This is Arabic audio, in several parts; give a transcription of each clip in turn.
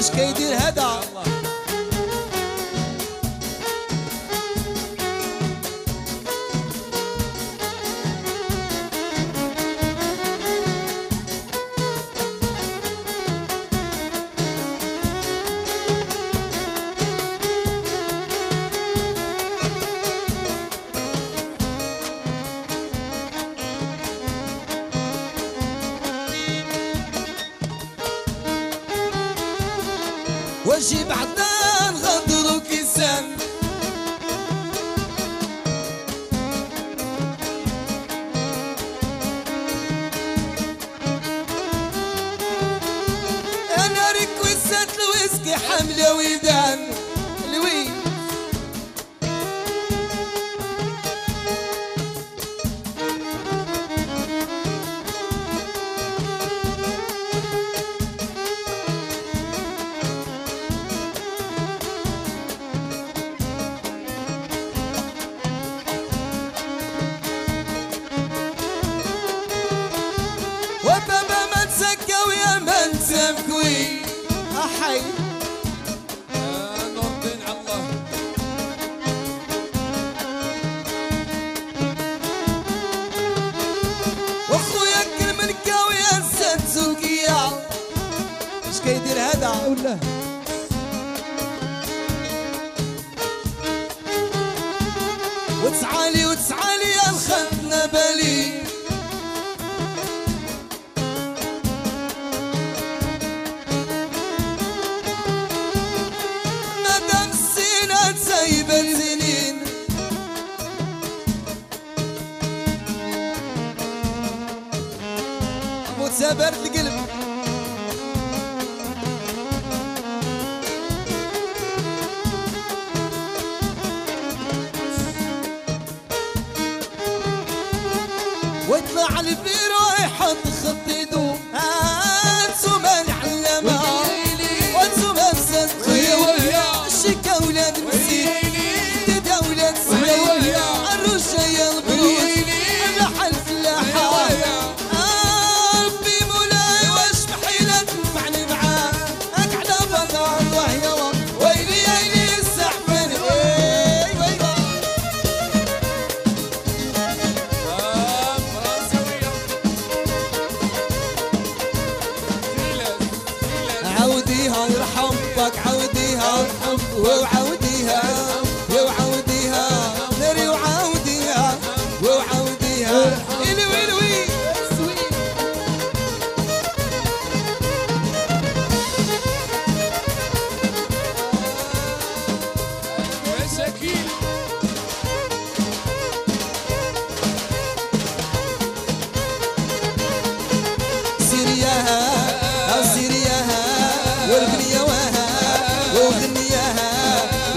اش كيدير هذا وتعالي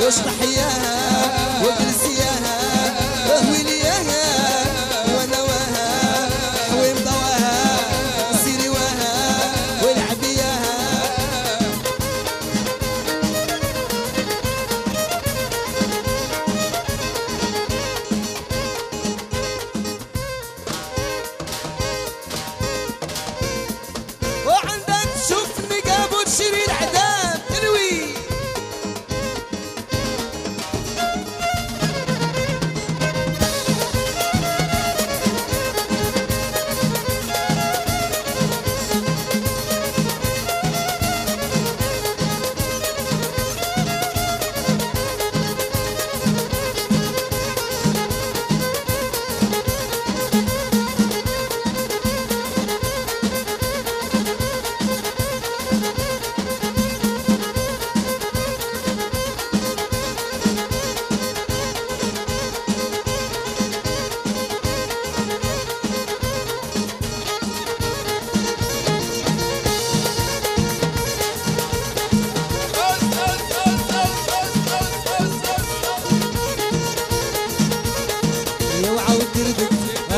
واصلح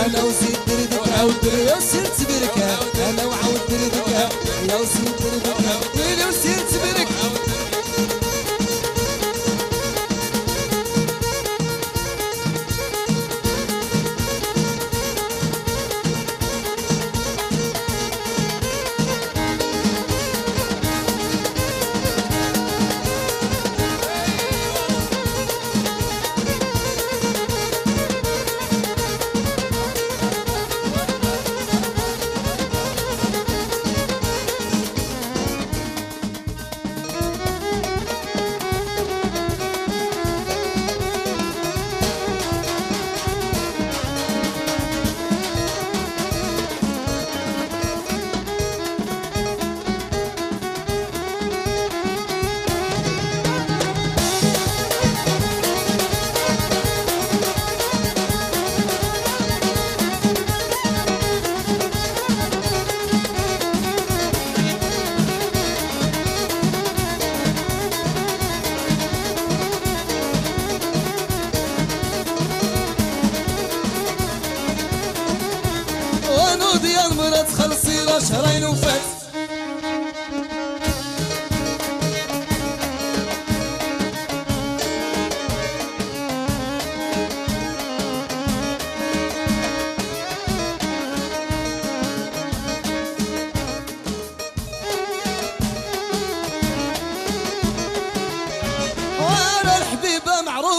أنا وسيد دردك أنا وسيد دردك أنا وعود دردك أنا وسيد دردك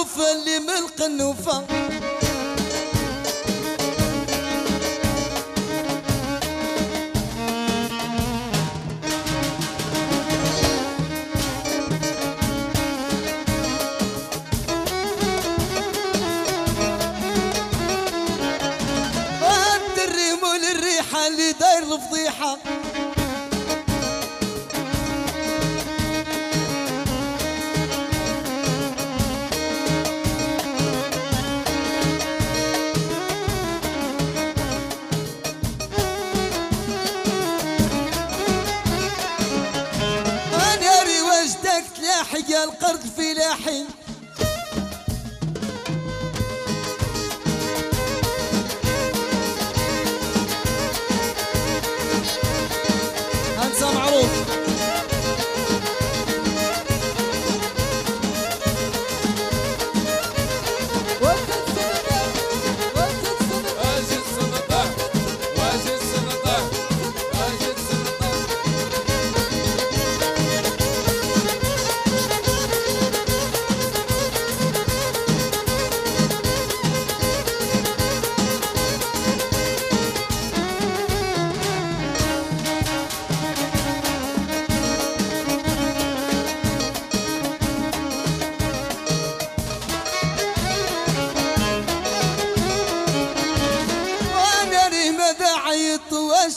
القنوفة اللي من القنوفة.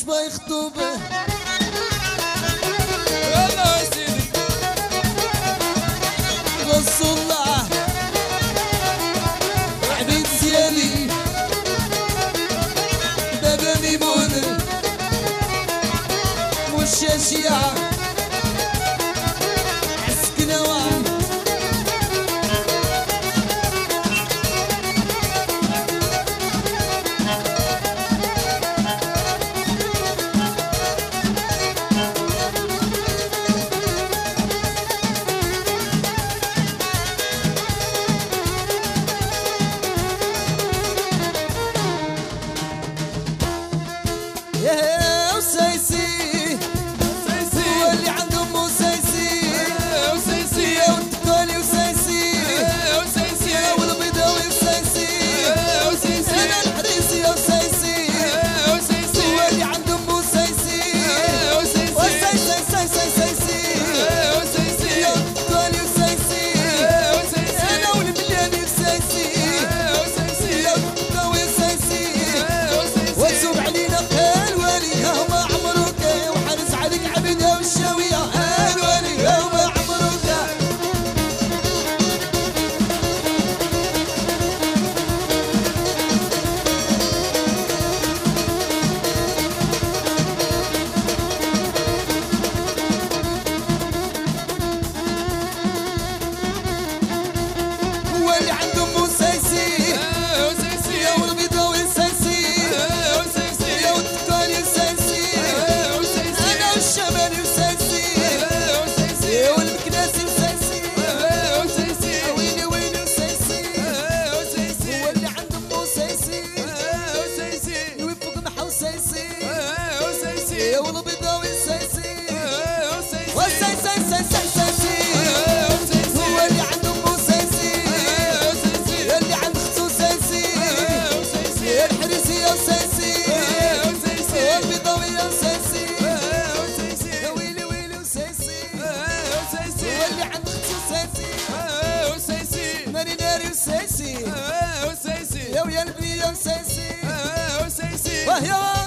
القبوب اشبه وسيسي يا ويا سايسي يا وسيسي وهي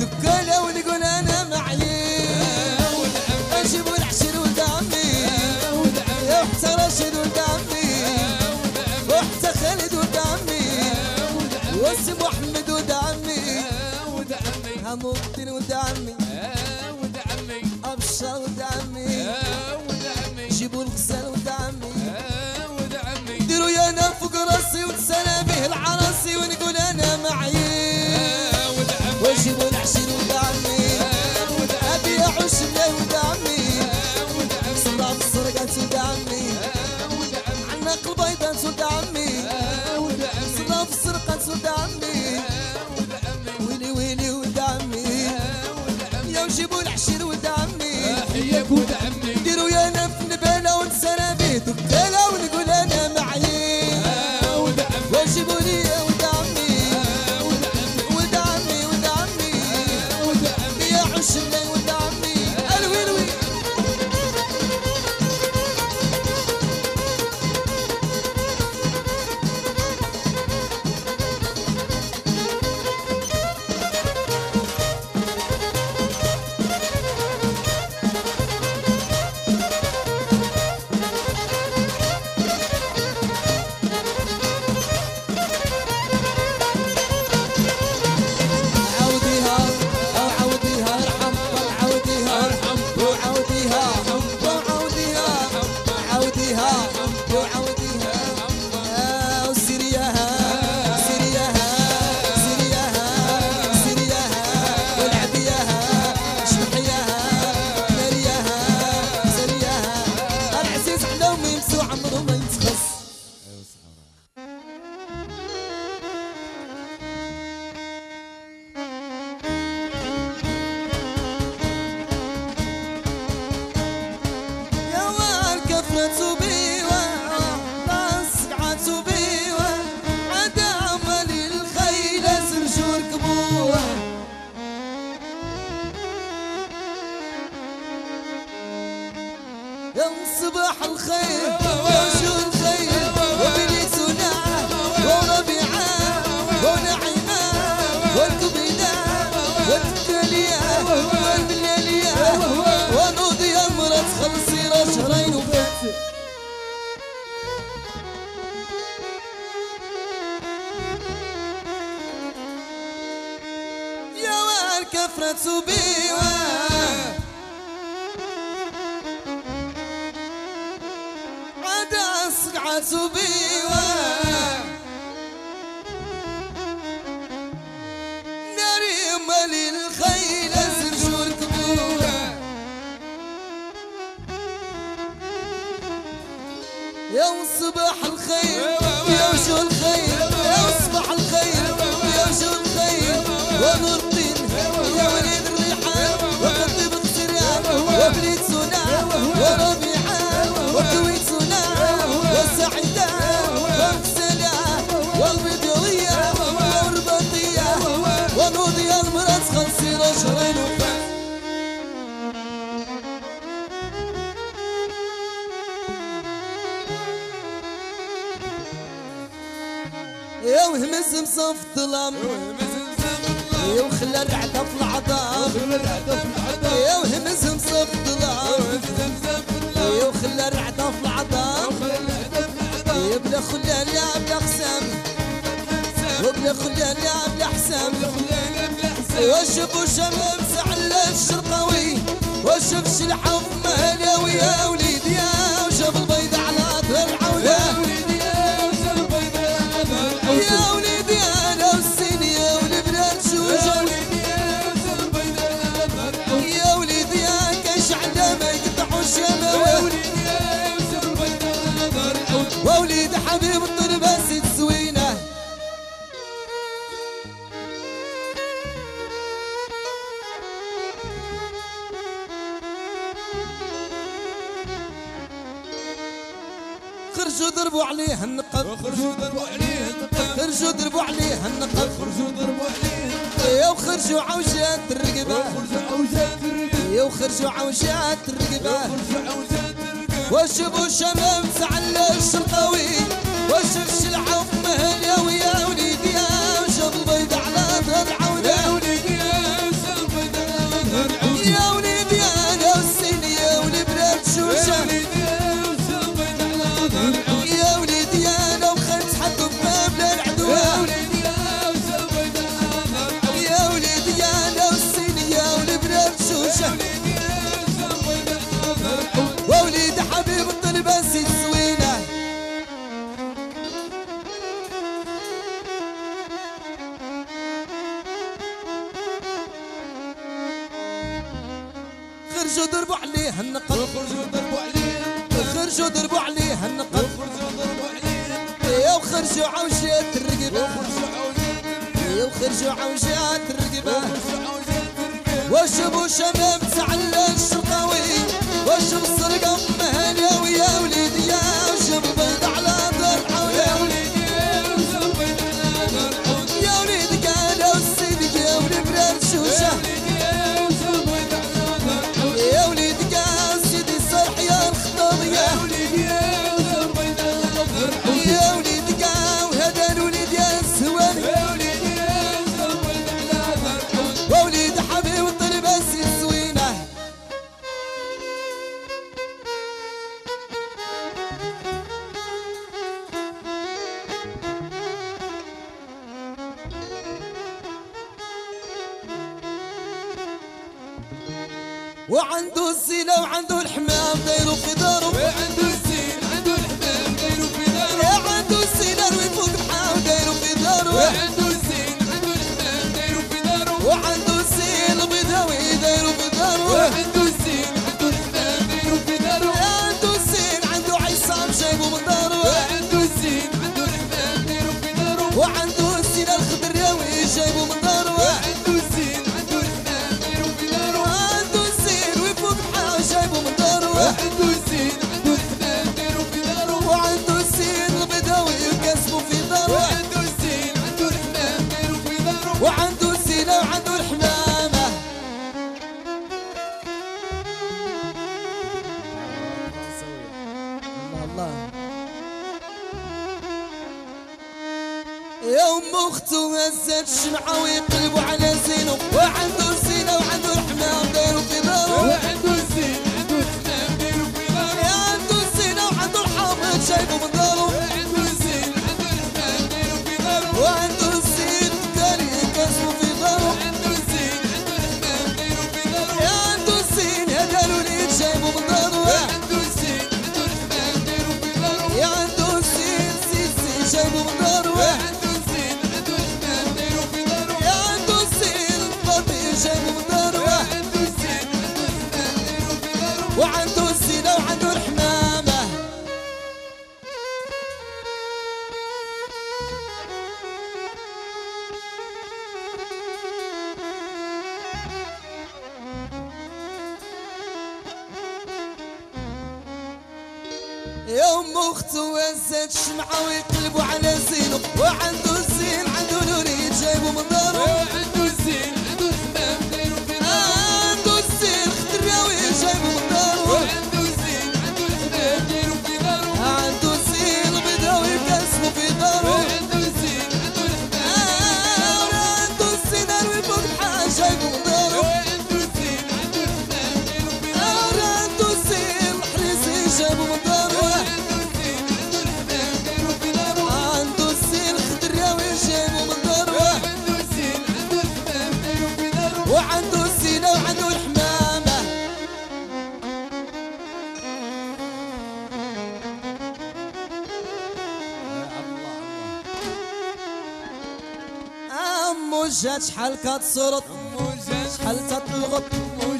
دكاله ونقول أنا معي. أجيب العشر ولد عمي وحتى راشد ولد عمي وحتى خالد ولد عمي واسم محمد ولد عمي يا وصبح الخير يا وشو الخير يا وصبح الخير يا وشو الخير ونور مزمزم صف ظلم. يا وخلى الرعدة في العظام يا وهمزم صف ظلم. يا وخلى الرعدة في العظام يا بلا خلال يا بلا خسام وبلا خلال يا بلا حسام واشوف وشمس على الشرقاوي. وشوف شلحة مهلاوي يا ولي خرجوا ضربوا عليه النقب. خرجوا ضربوا عليه النقب. خرجوا ضربوا عليه النقب. خرجوا ضربوا عليه النقب. وخرجوا عوجات الرقبة. وخرجوا عوجات الرقبة. وخرجوا عوجات الرقبة. وخرجوا عوجات الرقبة. وشبوا شمام على الشرقاوي وشبش العوجات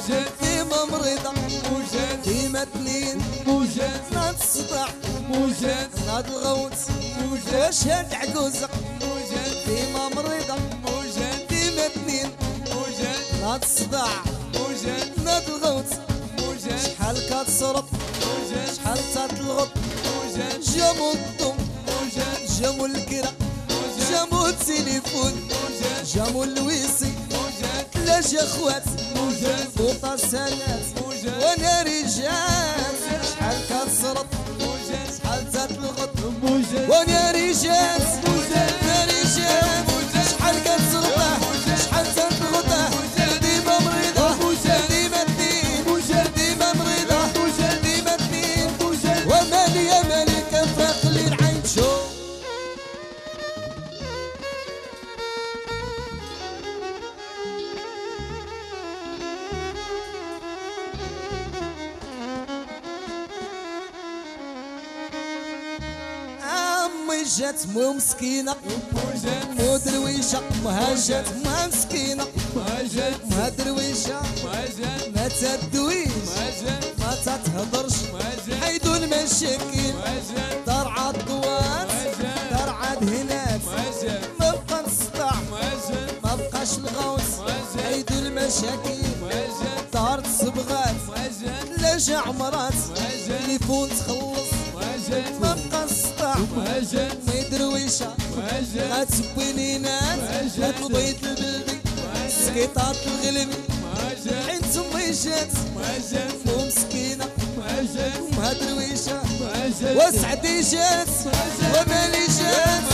وجات ديما مريضة وجات ديما تنين وجات ناض الصداع وجات ناض الغوت وجات شاد عجوزة وجات ديما مريضة وجات ديما تنين وجات ناض الصداع وجات ناض الغوت وجات شحال كتصرف وجات شحال تطلغط وجات جامو الضم وجات جامو الكرا جامو التليفون جامو الويسي ثلاجة خوات. فوق السند رجال. شحال شحال وأنا رجال. جات مو مسكينة. مو درويشه ما جات ما مسكينة. ما درويشه ما تدويش ما تتهضرش حيدو المشاكل دار عالدوار دار عاد هناك. ما بقى نصدع ما بقاش الغوص. حيدو المشاكل دار الصبغات لاش عمرات تليفون تخلص. واجن ما مقسطع واجن ما يدرويشة واجن غتسبيني ناس. البلدي سكيطات الغلبي واجن عين تمي جات واجن مو مسكينة. واجن امها درويشة وسعدي جات ومالي جات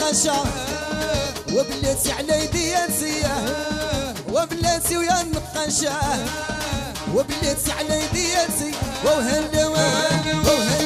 قشا وبلاتي على يدي انسيه وبلاتي ويا نقشا وبلاتي على يدي انسي وهلا وهلا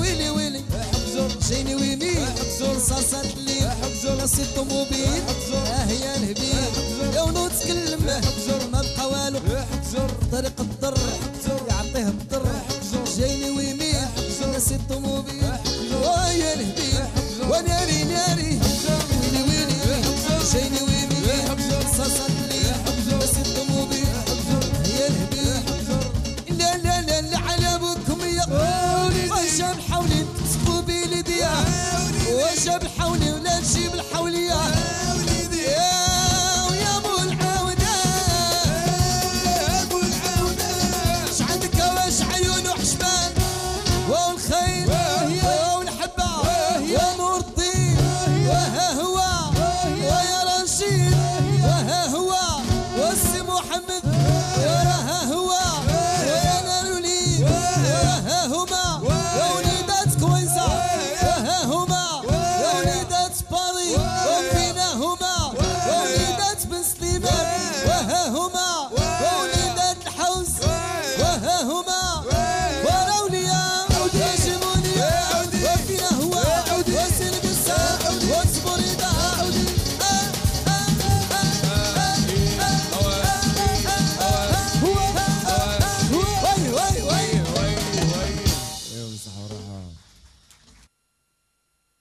ويلي ويلي. احب زور جيني ويمي احب زور حبزون صاصة الليل حبزون راسي الطوموبيل حبزون آه يا نهبيل يا ونوت تكلم زور ما بقى والو احب زور طريق شب حولي ولا نجيب الحولي